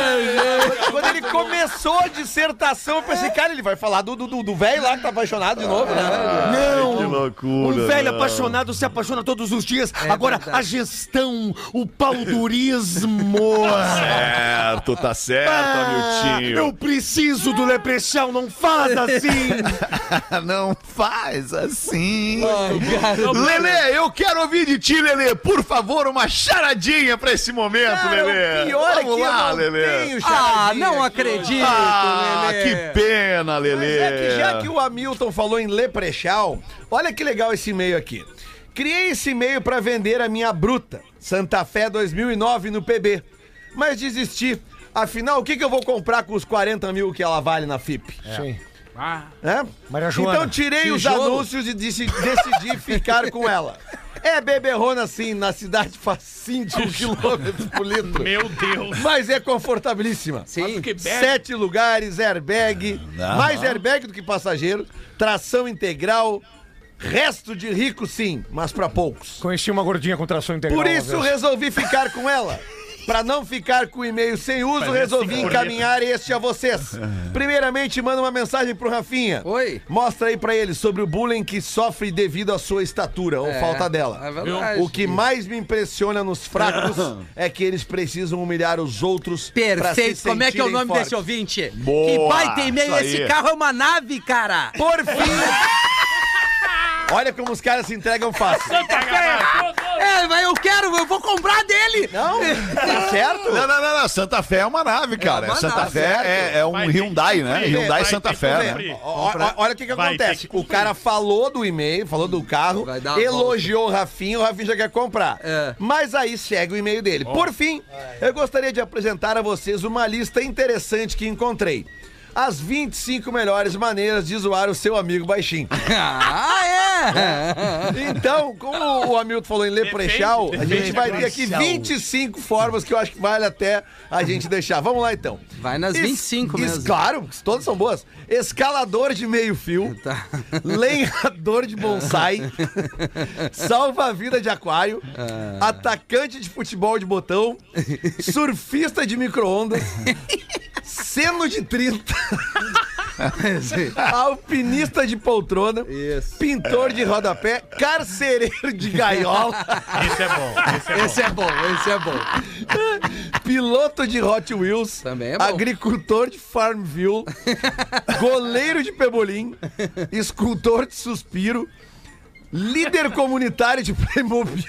Quando ele começou a dissertação, eu pensei, cara, ele vai falar do velho do, do velho lá que tá apaixonado de novo, né? Não! Que loucura, Um velho não. apaixonado se apaixona todos os dias. Agora, a gestão, o paldurismo. Certo, tá certo, Ah, Hamilton. eu preciso do Leprechal, não faz assim! Não faz assim. Lelê, eu quero ouvir de ti, Lelê. Por favor, uma charadinha pra esse momento, Cara, o pior é Vamos que lá, eu não Lelê. tenho Ah, não acredito, Ah, Lelê. que pena, Mas Lelê. é que já que o Hamilton falou em Leprechal, olha que legal esse e-mail aqui. Criei esse e-mail pra vender a minha bruta, Santa Fé 2009 no PB, mas desisti. Afinal, o que, que eu vou comprar com os 40 mil que ela vale na FIP? Sim. Ah? Maria Joana, Então tirei os tijolo. anúncios e decidi ficar com ela. É beberrona sim, na cidade faz 5 km por litro. Meu Deus. Mas é confortabilíssima. Sim. que bebe. Sete lugares, airbag, mais airbag do que passageiro, tração integral, resto de rico sim, mas pra poucos. Conheci uma gordinha com tração integral. Por isso resolvi ficar com ela. Pra não ficar com o e-mail sem uso, Fazer resolvi cinco encaminhar este a vocês. Primeiramente, manda uma mensagem pro Rafinha. Oi. Mostra aí pra ele sobre o bullying que sofre devido à sua estatura ou É, falta dela. é verdade. O que mais me impressiona nos fracos é que eles precisam humilhar os outros pra se Perfeito. Como é que é o nome fortes. desse ouvinte? Boa, Que pai tem e-mail. Esse carro é uma nave, cara. Por fim. Olha como os caras se entregam fácil. É, mas eu quero, eu vou comprar dele. Não, tá certo? Não, não, não, não. Santa Fé é uma nave, cara. uma Santa nave, Fé é, é um Vai Hyundai, né? cumprir, Hyundai vai Santa Fé, né? Olha o que, que acontece. que o cara falou do e-mail, falou do carro, elogiou o Rafinha, o Rafinha já quer comprar. É. Mas aí segue o e-mail dele. Por fim, eu gostaria de apresentar a vocês uma lista interessante que encontrei. As 25 melhores maneiras de zoar o seu amigo baixinho. Ah, é? Então, como o Hamilton falou em Leprechal, a gente vai ter aqui 25 formas que eu acho que vale até a gente deixar. Vamos lá então. Vai nas 25 mesmo. Claro, todas são boas. Escalador de meio fio, Tá. lenhador de bonsai, salva-vida de aquário, Ah. atacante de futebol de botão, surfista de micro-ondas, seno de 30, alpinista de poltrona, Isso. pintor de rodapé, carcereiro de gaiola, Esse é bom. Esse é bom. Esse é bom, esse é bom. piloto de Hot Wheels, Também é bom. agricultor de Farmville, goleiro de Pebolim, escultor de suspiro, líder comunitário de Playmobil,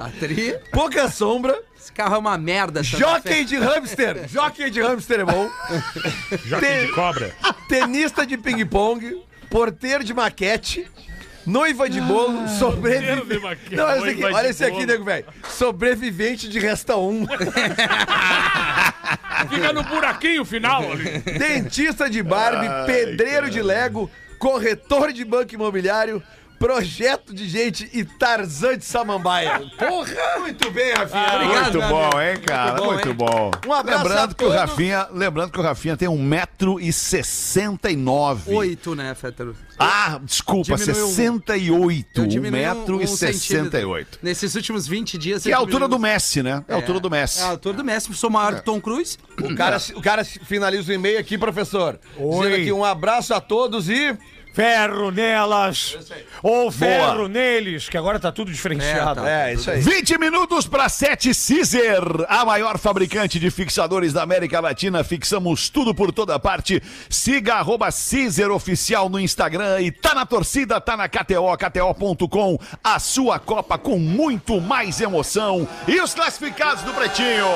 A tri, pouca sombra, esse carro é uma merda. Jockey de hamster, jockey de hamster é bom, Jockey de cobra. tenista de ping-pong, porteiro de maquete, noiva de bolo, Porteiro de sobrevivente. maquete, Não, olha esse aqui, olha de esse aqui, nego, velho. Sobrevivente de resta 1. Fica no buraquinho final ali. Dentista de Barbie, pedreiro de Lego, corretor de banco imobiliário, projeto de gente e Tarzan de Samambaia. Porra! Muito bem, Rafinha. Ah, Obrigado, Muito bom, amigo. hein, cara? Muito bom, Muito hein? bom. Um abraço lembrando a que o. Rafinha, lembrando que o Rafinha tem 1,69m. Oito, né, Fétero? Ah, desculpa, Diminuiu um. 68. Eu diminui um- um 1,68m. Nesses últimos 20 dias... Que é a altura do Messi, né? É a altura do Messi. É a altura do Messi. Sou maior que Tom Cruise. O cara, o cara finaliza o e-mail aqui, professor. Oi. Dizendo aqui um abraço a todos e. Ferro nelas! Ou ferro Boa. neles, que agora tá tudo diferenciado. É, isso aí. 20 minutos para 7 Caesar, a maior fabricante de fixadores da América Latina. Fixamos tudo por toda parte. Siga arroba Caesar Oficial no Instagram e tá na torcida, tá na KTO, KTO.com. A sua Copa com muito mais emoção. E os classificados do Pretinho.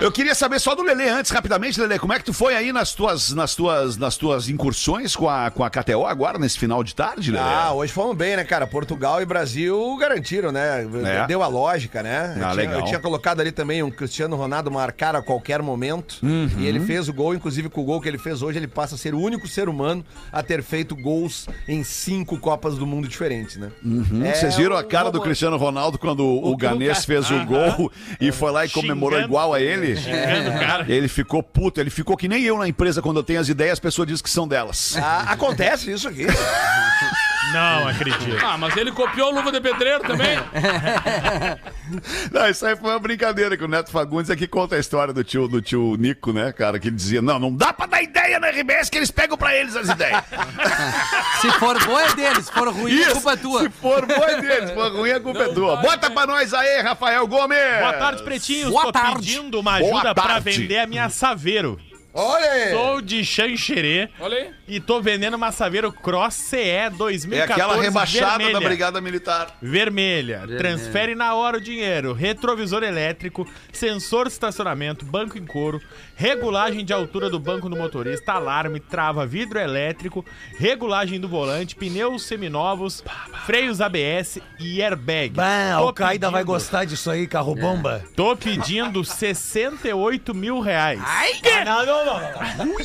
Eu queria saber só do Lelê antes, rapidamente, Lelê, como é que tu foi aí nas tuas, nas tuas, nas tuas incursões com a, com a KTO agora, nesse final de tarde, Lelê? Ah, hoje fomos bem, né, cara? Portugal e Brasil garantiram, né? É. Deu a lógica, né? eu, Ah, tinha, legal. eu tinha colocado ali também um Cristiano Ronaldo marcar a qualquer momento. Uhum. E ele fez o gol, inclusive com o gol que ele fez hoje, ele passa a ser o único ser humano a ter feito gols em cinco Copas do Mundo diferentes, né? É Vocês viram a cara do Cristiano Ronaldo quando o, O Ganês fez o gol e foi lá e comemorou Xingando. igual a ele? Xingando o cara. Ele ficou puto, ele ficou que nem eu na empresa quando eu tenho as ideias, as pessoas dizem que são delas. Ah, acontece isso aqui. Não acredito. Ah, mas ele copiou o Luva de Pedreiro também. Não, isso aí foi uma brincadeira que o Neto Fagundes aqui conta a história do tio, do tio Nico, né, cara, que ele dizia, não, não dá pra dar ideia na RBS que eles pegam pra eles as ideias. Se for boa é deles, se for ruim a culpa é tua. se for bom é deles, se for ruim a culpa é tua. Bota pra nós aí, Rafael Gomes. Boa tarde, pretinhos. Boa Tô tarde. pedindo uma Boa ajuda pra vender a minha Saveiro. Olha aí. Sou de Xanxerê Olha aí. e tô vendendo uma Saveiro Cross CE 2014 É aquela rebaixada vermelha. da Brigada Militar. Vermelha. Transfere na hora o dinheiro. Retrovisor elétrico, sensor de estacionamento, banco em couro, regulagem de altura do banco do motorista, alarme, trava, vidro elétrico, regulagem do volante, pneus seminovos, freios ABS e airbag. Bah, Tô o Caida vai gostar disso aí, carro bomba. Tô pedindo 68 mil reais. Ah, não, não, não, não.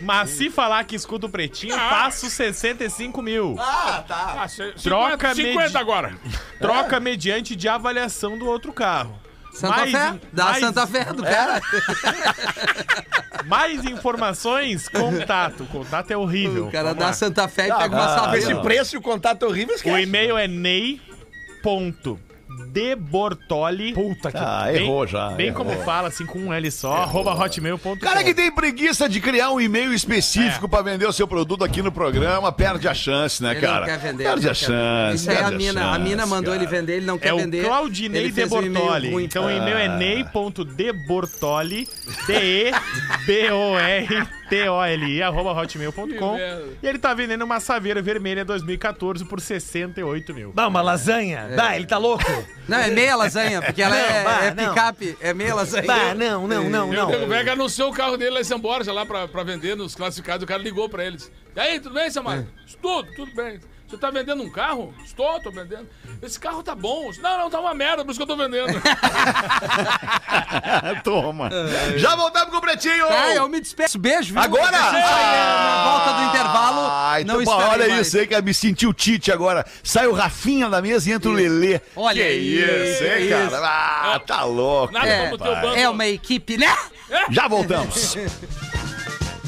Mas se falar que escuta o pretinho, faço 65 mil. Ah, c- Troca 50, 50 medi- agora. Troca mediante de avaliação do outro carro. Santa Mais Fé? in- Dá mais- Santa Fé do cara. Mais informações, contato. O contato é horrível. O cara Vamos dá lá. Santa Fé e Ah, pega uma com esse preço e o contato horrível, O esquece. e-mail é ney e.debortoli. Puta que. Ah, Bem- errou já. Bem errou. como fala, assim, com um L só, arroba hotmail.com. Cara que tem preguiça de criar um e-mail específico pra vender o seu produto aqui no programa, perde a chance, né, Ele cara? não quer vender. Perde não a quer chance. Isso aí é a mina. A chance, mina mandou cara. ele vender, ele não quer É o vender. Claudinei Ele fez um e-mail Debortoli. ruim. Então o e-mail Ah. é ney.debortoli, Arroba hotmail.com. E ele tá vendendo uma Saveira Vermelha 2014 por 68 mil. Dá uma lasanha. Dá, ele tá louco. Não, é meia lasanha, porque ela Não, é, bah, é não. picape. É meia lasanha. Dá, não, não, não, não. o Vega anunciou o carro dele lá em São Borja, lá pra, pra vender nos classificados. O cara ligou pra eles. E aí, tudo bem, Samara? Tudo, tudo bem. Você tá vendendo um carro? Estou, tô vendendo. Esse carro tá bom. Não, não, tá uma merda, por isso que eu tô vendendo. Toma. Já voltamos com o Pretinho. É, eu me despeço. Beijo, viu? Agora? Isso aí, na volta do intervalo. Ah, então, não pô, estarei olha mais. isso aí, que me senti o Tite agora. Sai o Rafinha da mesa e entra o Lelê. Olha que isso, isso, hein, cara? Ah, tá louco. Nada É, como teu banco. é uma equipe, né? Já voltamos.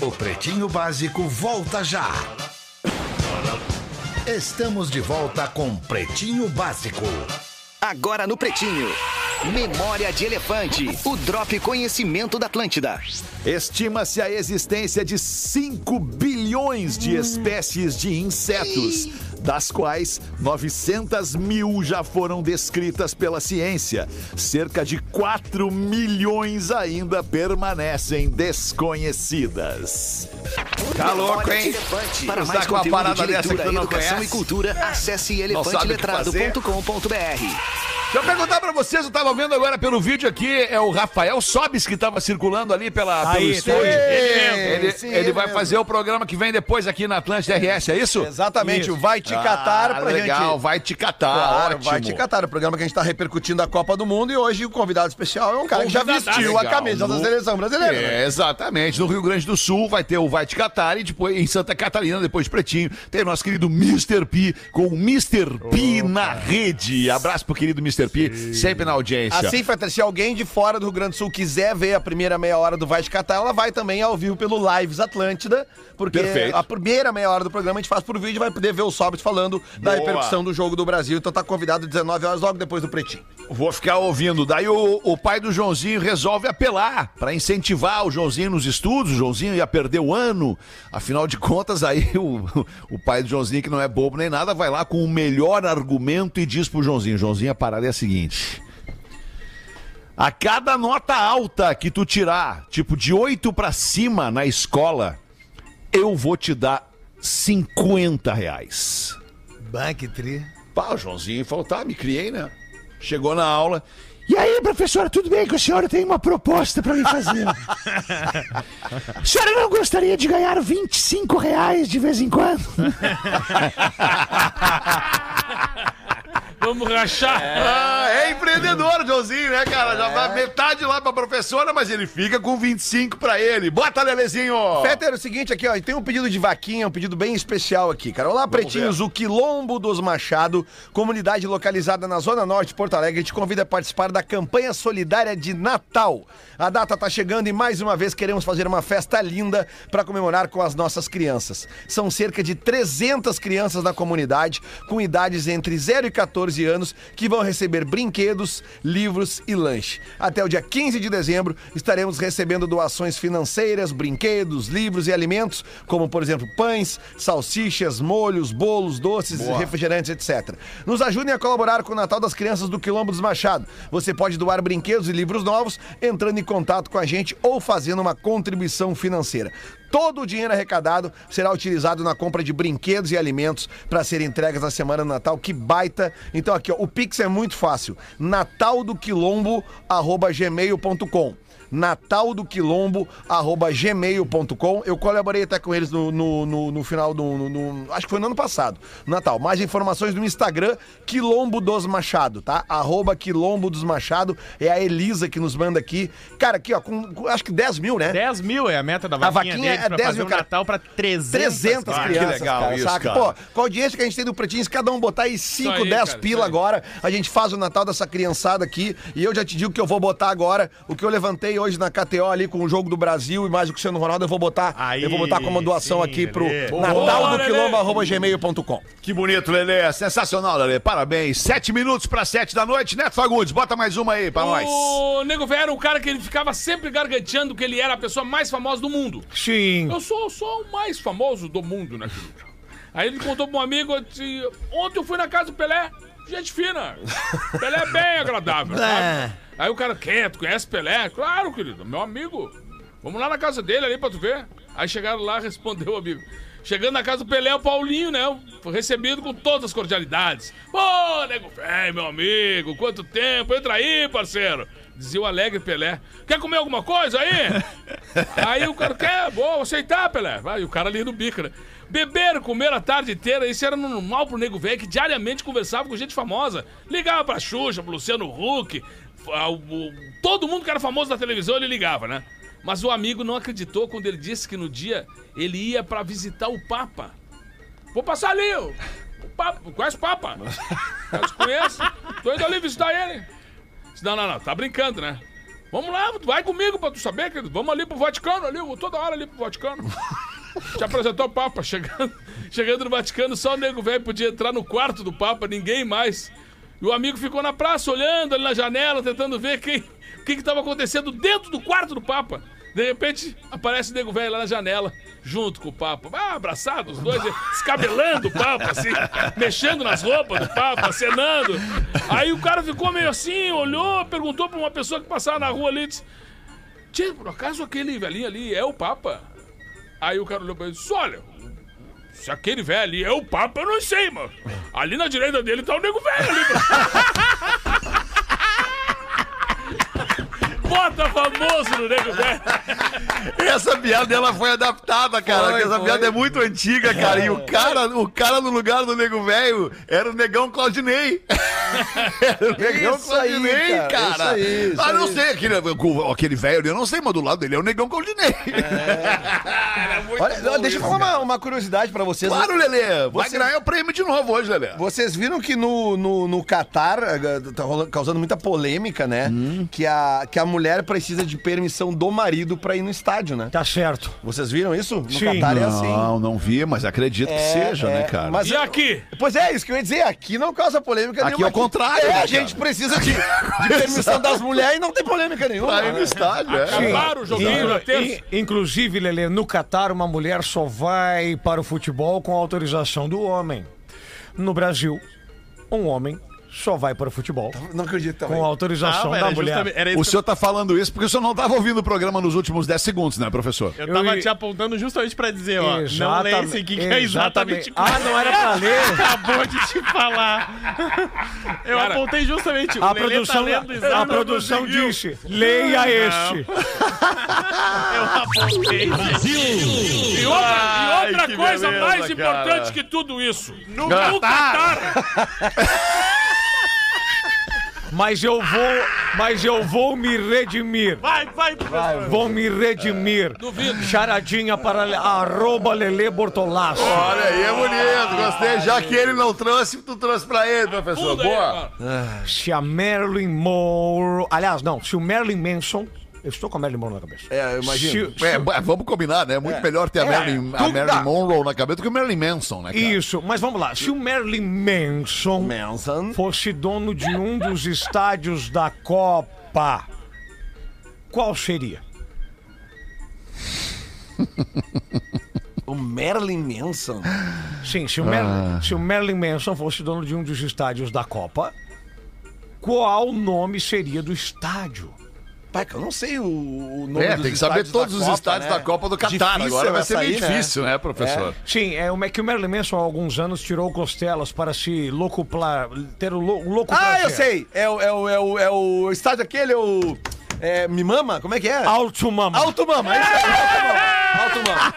O Pretinho Básico volta já. Estamos de volta com Pretinho Básico. Agora no Pretinho. Memória de Elefante. O Drop Conhecimento da Atlântida. Estima-se a existência de 5 bilhões de espécies de insetos, das quais 900 mil já foram descritas pela ciência. Cerca de 4 milhões ainda permanecem desconhecidas. Tá louco, hein? Para mais com uma conteúdo parada de dessa que leitura, tu não educação conhece. e cultura, acesse elefanteletrado.com.br. Deixa eu perguntar pra vocês, eu tava vendo agora pelo vídeo aqui, é o Rafael Sobis que tava circulando ali pela, Tá pelo aí, estúdio. aí. Ele, ele, sim, ele ele vai fazer o programa que vem depois aqui na Atlântida RS, é isso? Exatamente, o Vai Te Catar ah, pra legal, gente. vai te catar, Claro, ótimo. vai te catar. O programa que a gente tá repercutindo a Copa do Mundo e hoje o convidado especial é um cara que já vestiu a Legal. camisa da No- seleção brasileira. né? É, exatamente. No Rio Grande do Sul vai ter o Vai Te Catar e depois em Santa Catarina, depois de Pretinho, tem o nosso querido Mr. P com o Mr. P na rede. Abraço pro querido Mr. P, sempre na audiência. Assim, Fetter, se alguém de fora do Rio Grande do Sul quiser ver a primeira meia hora do Vai Te Catar, ela vai também ao vivo pelo Lives Atlântida, porque Perfeito. a primeira meia hora do programa a gente faz por vídeo e vai poder ver o Sobres falando da Boa. repercussão do jogo do Brasil. Então tá convidado 19 horas logo depois do Pretinho. Vou ficar ouvindo. Daí o, o pai do Joãozinho resolve apelar pra incentivar o Joãozinho nos estudos. O Joãozinho ia perder o ano. Afinal de contas, aí o, o pai do Joãozinho, que não é bobo nem nada, vai lá com o melhor argumento e diz pro Joãozinho: Joãozinho, a parada é a seguinte. A cada nota alta que tu tirar, tipo de 8 pra cima na escola, eu vou te dar 50 reais. Banque tri. Pá, o Joãozinho falou, tá, me criei, né? Chegou na aula. E aí, professora, tudo bem que a senhora tem uma proposta pra me fazer? a senhora não gostaria de ganhar 25 reais de vez em quando? Vamos rachar. Ah, é empreendedor, Joãozinho, né, cara? Já dá metade lá pra professora, mas ele fica com 25 pra ele. Bota, Lelezinho! Fetter, é o seguinte aqui, ó, tem um pedido de vaquinha, um pedido bem especial aqui, cara. Olá, pretinhos, o Quilombo dos Machado, comunidade localizada na Zona Norte de Porto Alegre, te convida a participar da campanha solidária de Natal. A data tá chegando e mais uma vez queremos fazer uma festa linda para comemorar com as nossas crianças. São cerca de 300 crianças na comunidade, com idades entre 0 e 14 anos, que vão receber brinquedos, livros e lanche. Até o dia 15 de dezembro, estaremos recebendo doações financeiras, brinquedos, livros e alimentos, como, por exemplo, pães, salsichas, molhos, bolos, doces, refrigerantes, etc. Nos ajudem a colaborar com o Natal das Crianças do Quilombo dos Machado. Você pode doar brinquedos e livros novos entrando em contato com a gente ou fazendo uma contribuição financeira. Todo o dinheiro arrecadado será utilizado na compra de brinquedos e alimentos para serem entregues na semana do Natal. Que baita! Então aqui, ó, o Pix é muito fácil. nataldoquilombo@gmail.com nataldoquilombo.gmail.com Eu colaborei até com eles no, no, no- no final do. no- no- acho que foi no ano passado. Natal. Mais informações no Instagram, Quilombo dos Machado, tá? Arroba Quilombo dos Machado. É a Elisa que nos manda aqui. Cara, aqui, ó, com, com- acho que 10 mil, né? 10 mil é a meta da A vaquinha, vaquinha deles é pra 10 fazer mil, um cara. Natal pra 300, 300 Ah, que crianças, legal cara, isso, saca? cara. Pô, com a audiência que a gente tem do Pretinho, se cada um botar aí 5, aí, 10 cara, pila agora, a gente faz o Natal dessa criançada aqui. E eu já te digo que eu vou botar agora o que eu levantei hoje na KTO ali com o jogo do Brasil e mais o Cristiano Ronaldo, eu vou botar, Aí, eu vou botar como doação sim, aqui pro Lelê. Natal do Lelê. Quilombo, arroba gmail.com. Que bonito, Lelê. Sensacional, Lelê. Parabéns. Sete minutos para sete da noite. Neto Fagundes, bota mais uma aí pra nós. O Nego Velho era um cara que ele ficava sempre garganteando que ele era a pessoa mais famosa do mundo. Sim. Eu sou só o mais famoso do mundo, né, querido? Aí ele contou pra um amigo, disse, ontem eu fui na casa do Pelé, gente fina. Pelé é bem agradável, sabe? Aí o cara, quieto, conhece Pelé? Claro, querido, meu amigo. Vamos lá na casa dele ali pra tu ver. Aí chegaram lá, respondeu o amigo. Chegando na casa do Pelé, o Paulinho, né? Foi recebido com todas as cordialidades. Pô, nego velho, meu amigo, quanto tempo? Entra aí, parceiro. Dizia o alegre Pelé. Quer comer alguma coisa aí? aí o cara, quer? Vou aceitar, Pelé. Vai, e o cara ali no bico, né? Beber, comer a tarde inteira, isso era normal pro nego velho que diariamente conversava com gente famosa. Ligava pra Xuxa, pro Luciano Huck, ao- todo mundo que era famoso na televisão ele ligava, né? Mas o amigo não acreditou quando ele disse que no dia ele ia pra visitar o Papa. Vou passar ali, o, o Papa. Conhece o Papa? Te conheço. Tô indo ali visitar ele. Não, não, não, tá brincando, né? Vamos lá, vai comigo pra tu saber, querido. Vamos ali pro Vaticano, ali, eu vou toda hora ali pro Vaticano. Te apresentou o Papa, chegando, chegando no Vaticano, só o nego velho podia entrar no quarto do Papa, ninguém mais. E o amigo ficou na praça, olhando ali na janela, tentando ver quem, o que estava acontecendo dentro do quarto do Papa. De repente, aparece o nego velho lá na janela, junto com o Papa. Ah, abraçados, os dois, descabelando o Papa, assim, mexendo nas roupas do Papa, acenando. Aí o cara ficou meio assim, olhou, perguntou pra uma pessoa que passava na rua ali, disse, Tio, por acaso aquele velhinho ali é o Papa? Aí o cara olhou pra ele e disse: Olha, se aquele velho ali é o Papa, eu não sei, mano. Ali na direita dele tá o nego velho ali. Bota famoso no nego velho. Essa piada ela foi adaptada, cara. Foi, essa foi. piada é muito antiga, cara. E o cara, o cara no lugar do nego velho era o negão Claudinei. era o negão Isso aí, Claudinei, cara, cara. isso aí, isso ah, não aí. sei, aquele, aquele velho ali, eu não sei, mas do lado dele é o negão Claudinei. Olha, deixa eu falar uma, uma curiosidade pra vocês. Claro, Lelê. Vai Você- ganhar o prêmio de novo hoje, Lelê. Vocês viram que no, no, no Catar eh, tá rola- causando muita polêmica, né? Hum. Que, a, que a mulher precisa de permissão do marido pra ir no estádio, né? Tá certo. Vocês viram isso? No Sim. Catar é assim. Não, não vi, mas acredito que É, seja, é, né, cara? mas- E aqui? Pois é, isso que eu ia dizer. Aqui não causa polêmica Aqui nenhuma. é o contrário, É, né, a cara? gente precisa de, de permissão das mulheres e não tem polêmica nenhuma. Pra ir no né? estádio, é. Acabaram o joguinho na terça. In- inclusive, Lelê, no Catar, uma mulher só vai para o futebol com autorização do homem. No Brasil, um homem só vai para o futebol Não acredito também. com autorização Não, da mulher. O que senhor tá falando isso porque o senhor não tava ouvindo o programa nos últimos 10 segundos, né, professor? Eu tava Eu- te apontando justamente pra dizer, ó. Não lê esse aqui que é exatamente Ah, não era pra ler? Acabou de te falar. Eu Cara, apontei justamente. O A Lelê produção, tá lendo a produção disse: leia este. Eu apontei. E outra, e outra coisa beleza, mais cara. importante que tudo isso. No, no Catar. Mas eu vou, mas eu vou me redimir. Vai, vai, professor. Vou me redimir. Duvido. Charadinha para le- arroba Lele Bortolasso. Olha aí, é bonito, gostei. Já que ele não trouxe, tu trouxe pra ele, professor. Boa. cara. Se a Marilyn Monroe. Aliás, não, se o Marilyn Manson. Eu estou com a Marilyn Monroe na cabeça. É, eu imagino. Se- É, b- vamos combinar, né? É muito melhor ter a Marilyn, a Marilyn. Monroe na cabeça do que o Marilyn Manson, né, cara? Isso, mas vamos lá. Se o Marilyn Manson Manson. fosse dono de um dos estádios da Copa, qual seria? O Marilyn Manson. Sim, se o, Marilyn, se o Marilyn Manson fosse dono de um dos estádios da Copa, qual nome seria do estádio? Pai, que eu não sei o, o nome É, dos tem que saber todos da os Copa, estádios né? da Copa do Catar. Difícil Agora vai ser meio né? difícil, né, professor? Sim, é, o é que o Marilyn Manson há alguns anos tirou costelas para se locuplar, ter o lo- louco Ah, prazer. eu sei. É o, é o, é o, é o estádio aquele, é o. É, Mimama? Como é que é? Alto Mama. Alto Mama, é isso aí, Alto Mama. Alto Mama.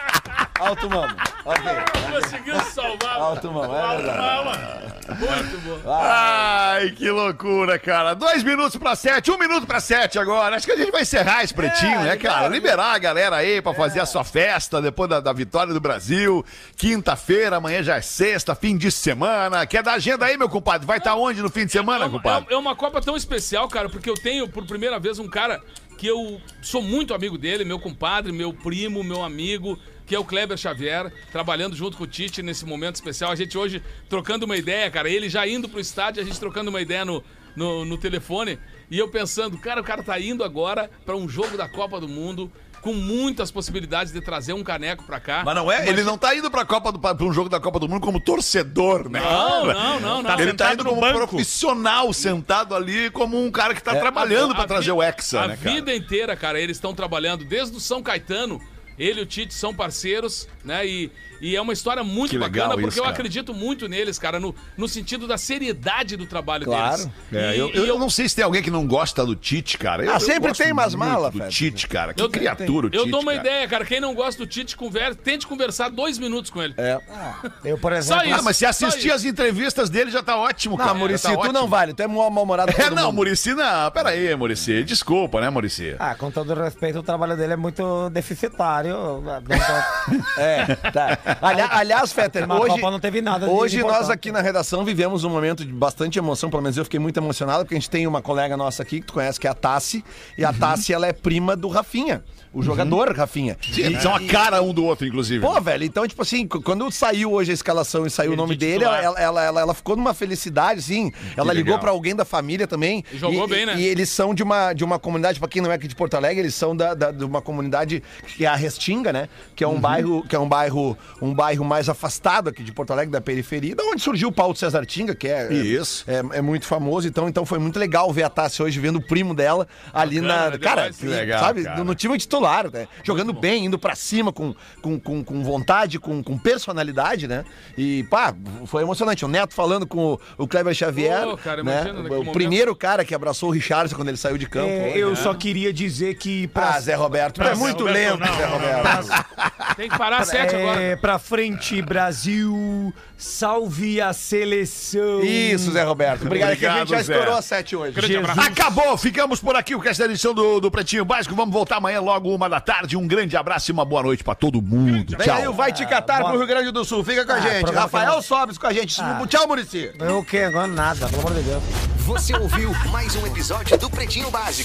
Alto Mama. Ok. Conseguiu salvar. Alto Mama, é verdade. Muito bom. Ai, que loucura, cara. Dois minutos pra sete, um minuto pra sete agora. Acho que a gente vai encerrar esse pretinho, né, cara? Liberar a galera aí pra fazer a sua festa depois da, da vitória do Brasil. Quinta-feira, amanhã já é sexta, fim de semana. Quer dar agenda aí, meu compadre? Vai estar onde no fim de semana, É uma- compadre? é, é uma Copa tão especial, cara, porque eu tenho por primeira vez um cara que eu sou muito amigo dele, meu compadre, meu primo, meu amigo, que é o Kleber Xavier, trabalhando junto com o Tite nesse momento especial. A gente hoje trocando uma ideia, cara, ele já indo pro estádio, a gente trocando uma ideia no, no, no telefone, e eu pensando, cara, o cara tá indo agora pra um jogo da Copa do Mundo. Com muitas possibilidades de trazer um caneco pra cá. Mas não é, ele não tá indo pra, Copa do, pra um jogo da Copa do Mundo como torcedor, né? Não, não, não, não. Ele tá indo como banco. profissional, sentado ali, como um cara que tá trabalhando pra A trazer vi- o Hexa, A né, cara? vida inteira, cara, eles estão trabalhando desde o São Caetano. Ele e o Tite são parceiros, né? E, e é uma história muito Que bacana, porque isso, eu acredito muito neles, cara, no, no sentido da seriedade do trabalho Claro. deles. É, E- eu, e eu, não sei se tem alguém que não gosta do Tite, cara. Eu, Ah, sempre gosto tem umas malas, do. Tite, cara. Que Eu- criatura o Eu Tite, dou uma cara. ideia, cara. Quem não gosta do Tite, conversa, tente conversar dois minutos com ele. É. Eu, por Só exemplo. isso. Ah, mas se assistir as entrevistas dele já tá ótimo, cara. Não, Murici, tá tu ótimo. não vale, tu é mal- mal-humorado É, não, mundo. Murici não. Pera aí, Murici. Desculpa, né, Murici? Ah, com todo respeito, o trabalho dele é muito deficitário. É, tá. Ali- aliás, Fetter, hoje, Copa não teve nada hoje nós aqui na redação vivemos um momento de bastante emoção, pelo menos eu fiquei muito emocionado, porque a gente tem uma colega nossa aqui que tu conhece, que é a Tassi, e a Tassi, ela é prima do Rafinha, o jogador Rafinha. Sim, eles são a cara um do outro, inclusive. Pô, velho, então, tipo assim, quando saiu hoje a escalação e saiu o Ele nome de dele, ela, ela, ela, ela ficou numa felicidade, assim. Ela ligou legal. pra alguém da família também. E jogou E- bem, né? E eles são de uma, de uma comunidade, pra quem não é aqui de Porto Alegre, eles são da, da- de uma comunidade que é a Restinga, né? Que é Uhum. um bairro, que é um bairro, um bairro mais afastado aqui de Porto Alegre, da periferia, da onde surgiu o Paulo César Tinga, que é, Isso. é, é muito famoso. Então, então foi muito legal ver a Tassi hoje vendo o primo dela ali Bacana, na. demais. Cara, Que legal, sabe? cara. No time titular, né? Jogando bem, indo pra cima com, com, com, com vontade, com, com personalidade, né? E, pá, foi emocionante. O Neto falando com o, o Kleber Xavier. Pô, cara, né? imagina O momento. primeiro cara que abraçou o Richardson quando ele saiu de campo. É, hoje, eu né? só queria dizer que pra, Ah, Zé Roberto, tu é Não, muito Zé lento, Roberto, não, Zé não, Roberto. Tem que parar às sete agora. é, pra frente, Brasil, salve a seleção. Isso, Zé Roberto. Obrigado, é que a gente já Obrigado, Zé. estourou a sete hoje. Grande Jesus. abraço. Acabou, ficamos por aqui com essa edição do, do Pretinho Básico. Vamos voltar amanhã logo uma da tarde. Um grande abraço e uma boa noite pra todo mundo. Vem aí o Tchau. Vai Te Catar bora. pro Rio Grande do Sul. Fica com a Ah, gente. programa Rafael que Sobes com a gente. Tchau, Murici. Eu o quê? Agora nada, pelo amor de Deus. Você ouviu mais um episódio do Pretinho Básico.